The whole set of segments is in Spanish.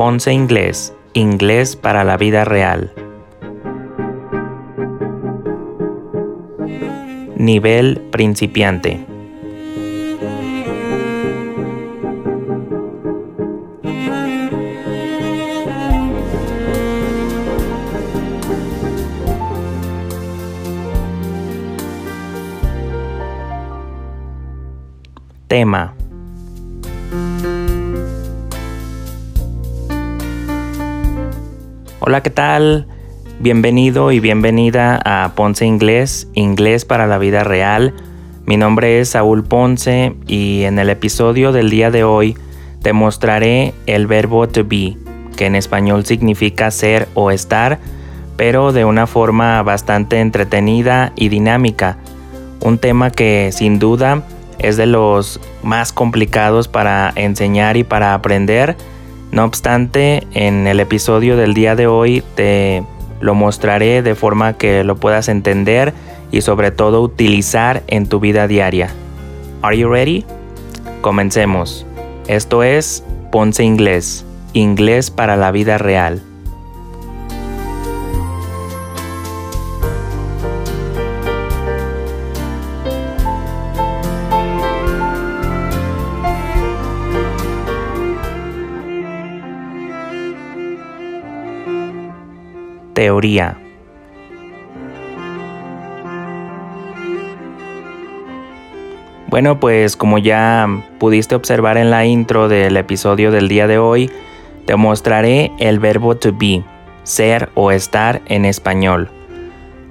Ponce Inglés, inglés para la vida real. Nivel principiante. Tema. Hola, ¿qué tal? Bienvenido y bienvenida a Ponce Inglés, Inglés para la vida real. Mi nombre es Saúl Ponce y en el episodio del día de hoy te mostraré el verbo to be, que en español significa ser o estar, pero de una forma bastante entretenida y dinámica. Un tema que sin duda es de los más complicados para enseñar y para aprender. No obstante, en el episodio del día de hoy te lo mostraré de forma que lo puedas entender y sobre todo utilizar en tu vida diaria. Are you ready? Comencemos. Esto es Ponce Inglés, inglés para la vida real. Bueno, pues como ya pudiste observar en la intro del episodio del día de hoy, te mostraré el verbo to be, ser o estar en español.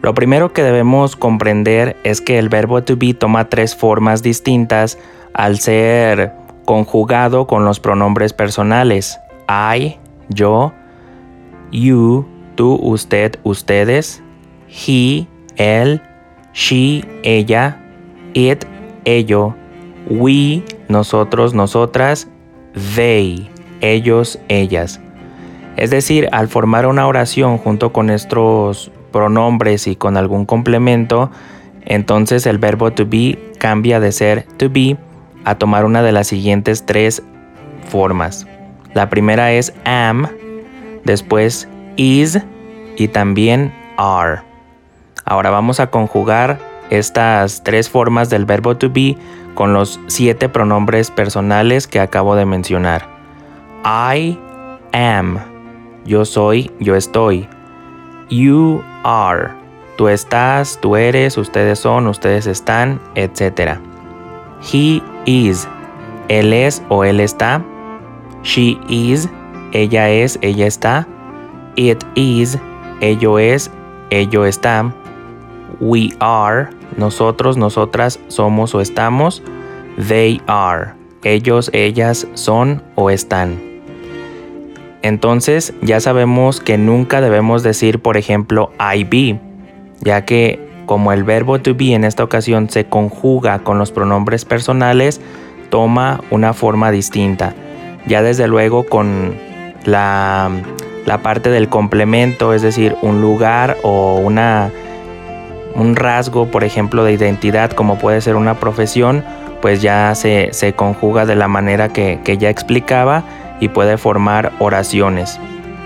Lo primero que debemos comprender es que el verbo to be toma tres formas distintas al ser conjugado con los pronombres personales I, yo, you tú, usted, ustedes, he, él, she, ella, it, ello, we, nosotros, nosotras, they, ellos, ellas. Es decir, al formar una oración junto con nuestros pronombres y con algún complemento, entonces el verbo to be cambia de ser to be a tomar una de las siguientes tres formas. La primera es am, después is y también are. Ahora vamos a conjugar estas tres formas del verbo to be con los siete pronombres personales que acabo de mencionar. I am. Yo soy, yo estoy. You are. Tú estás, tú eres, ustedes son, ustedes están, etc. He is. Él es o él está. She is. Ella es, ella está. It is, ello es, ello está. We are, nosotros, nosotras somos o estamos. They are, ellos, ellas son o están. Entonces ya sabemos que nunca debemos decir, por ejemplo, I be, ya que como el verbo to be en esta ocasión se conjuga con los pronombres personales, toma una forma distinta. Ya desde luego con la la parte del complemento, es decir, un lugar o una, un rasgo, por ejemplo, de identidad, como puede ser una profesión, pues ya se, conjuga de la manera que, que ya explicaba y puede formar oraciones.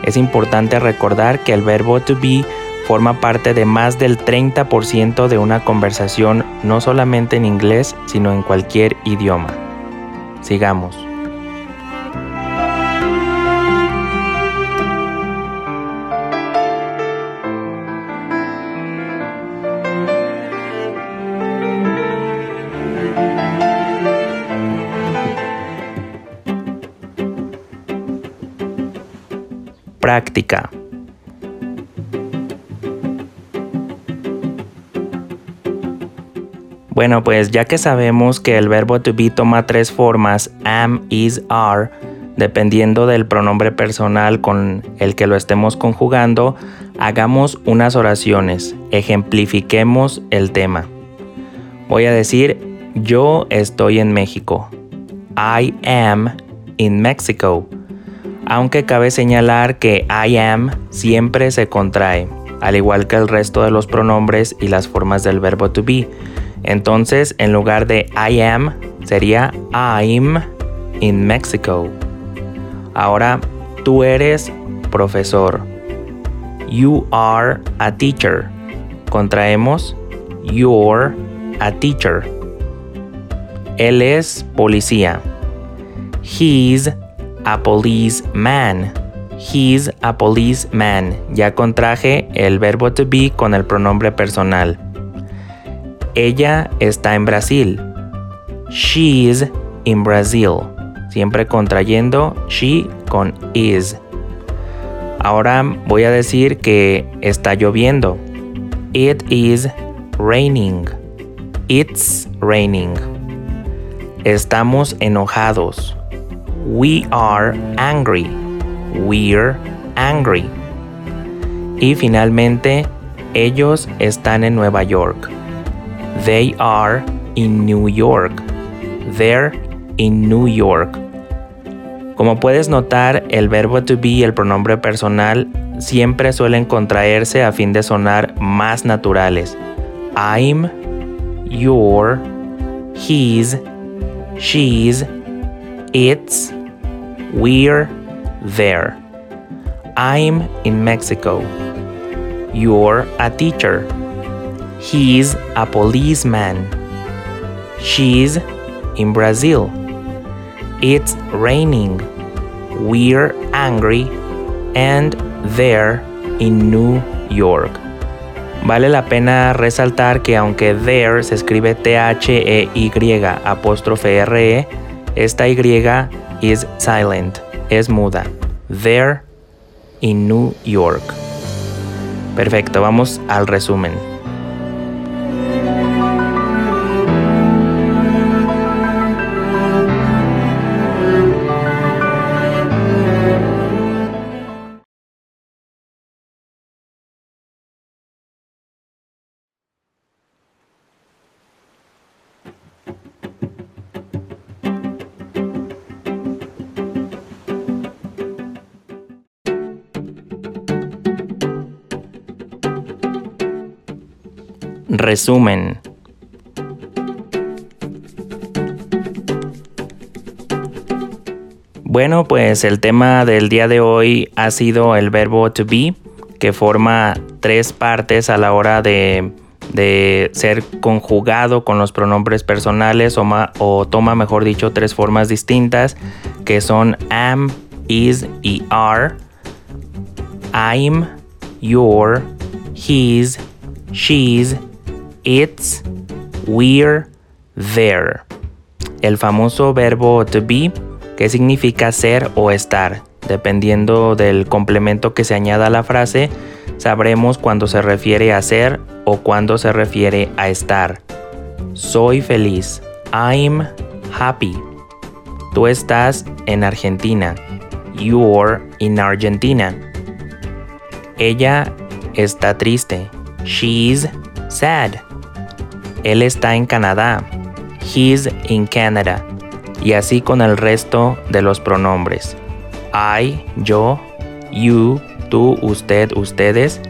Es importante recordar que el verbo to be forma parte de más del 30% de una conversación no solamente en inglés, sino en cualquier idioma. Sigamos. Práctica. Bueno, pues ya que sabemos que el verbo to be toma tres formas, am, is, are, dependiendo del pronombre personal con el que lo estemos conjugando, hagamos unas oraciones, ejemplifiquemos el tema. Voy a decir, yo estoy en México. I am in Mexico aunque cabe señalar que I am siempre se contrae, al igual que el resto de los pronombres y las formas del verbo to be. Entonces, en lugar de I am, sería I'm in Mexico. Ahora Tú eres profesor. You are a teacher. Contraemos you're a teacher. Él es policía. He's a policeman. He's a policeman. Ya contraje el verbo to be con el pronombre personal. Ella está en Brasil. She's in Brazil. Siempre contrayendo she con is. Ahora voy a decir que está lloviendo. It is raining. It's raining. Estamos enojados. We are angry. We're angry. Y finalmente, ellos están en Nueva York. They are in New York. They're in New York. Como puedes notar, el verbo to be y el pronombre personal siempre suelen contraerse a fin de sonar más naturales. I'm, you're, he's, she's, it's, we're, there. I'm in Mexico. You're a teacher. He's a policeman. She's in Brazil. It's raining. We're angry. And they're in New York. Vale la pena resaltar que aunque there se escribe T-H-E-Y apóstrofe R-E, esta Y is silent, es muda. There in New York. Perfecto, vamos al resumen. Resumen. Bueno, pues el tema del día de hoy ha sido el verbo to be, que forma tres partes a la hora de, ser conjugado con los pronombres personales o, o toma, mejor dicho, tres formas distintas, que son am, is y are. I'm, you're, he's, she's it's, we're, there. El famoso verbo to be, que significa ser o estar. Dependiendo del complemento que se añada a la frase, sabremos cuando se refiere a ser o cuando se refiere a estar. Soy feliz. I'm happy. Tú estás en Argentina. You're in Argentina. Ella está triste. She's sad. Él está en Canadá. He's in Canada. Y así con el resto de los pronombres. I, yo, you, tú, usted, ustedes.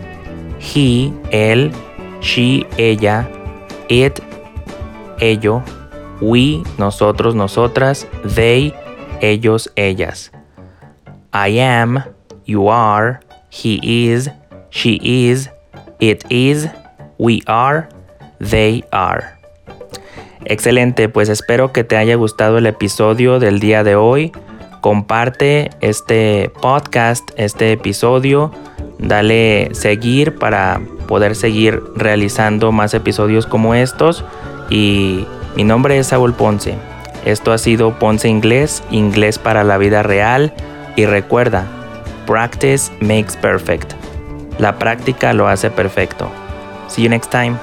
He, él, she, ella. It, ello. We, nosotros, nosotras. They, ellos, ellas. I am, you are, he is, she is, it is, we are, They Are. Excelente, pues espero que te haya gustado el episodio del día de hoy. Comparte este podcast, este episodio. Dale seguir para poder seguir realizando más episodios como estos. Y mi nombre es Saúl Ponce. Esto ha sido Ponce Inglés, inglés para la vida real. Y recuerda, practice makes perfect. La práctica lo hace perfecto. See you next time.